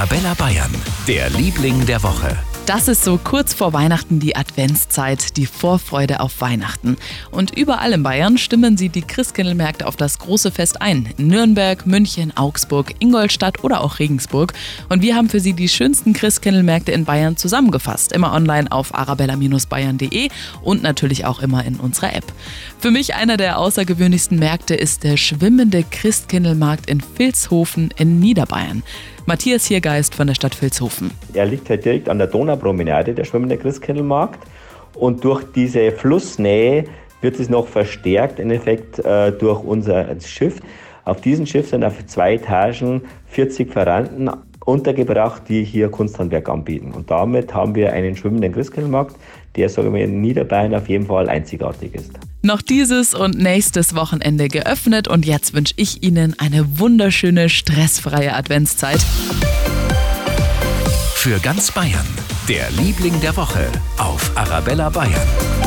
Arabella Bayern, der Liebling der Woche. Das ist so kurz vor Weihnachten die Adventszeit, die Vorfreude auf Weihnachten. Und überall in Bayern stimmen sie die Christkindlmärkte auf das große Fest ein. In Nürnberg, München, Augsburg, Ingolstadt oder auch Regensburg. Und wir haben für Sie die schönsten Christkindlmärkte in Bayern zusammengefasst. Immer online auf arabella-bayern.de und natürlich auch immer in unserer App. Für mich einer der außergewöhnlichsten Märkte ist der schwimmende Christkindlmarkt in Vilshofen in Niederbayern. Matthias Hiergeist von der Stadt Vilshofen. Er liegt halt direkt an der Donaupromenade, der schwimmende Christkindlmarkt. Und durch diese Flussnähe wird es noch verstärkt, im Effekt äh, durch unser Schiff. Auf diesem Schiff sind auf zwei Etagen 40 Verrannten untergebracht, die hier Kunsthandwerk anbieten. Und damit haben wir einen schwimmenden Christkindlmarkt, der, sagen wir, in Niederbayern auf jeden Fall einzigartig ist. Noch dieses und nächstes Wochenende geöffnet und jetzt wünsche ich Ihnen eine wunderschöne, stressfreie Adventszeit. Für ganz Bayern, der Liebling der Woche auf Arabella Bayern.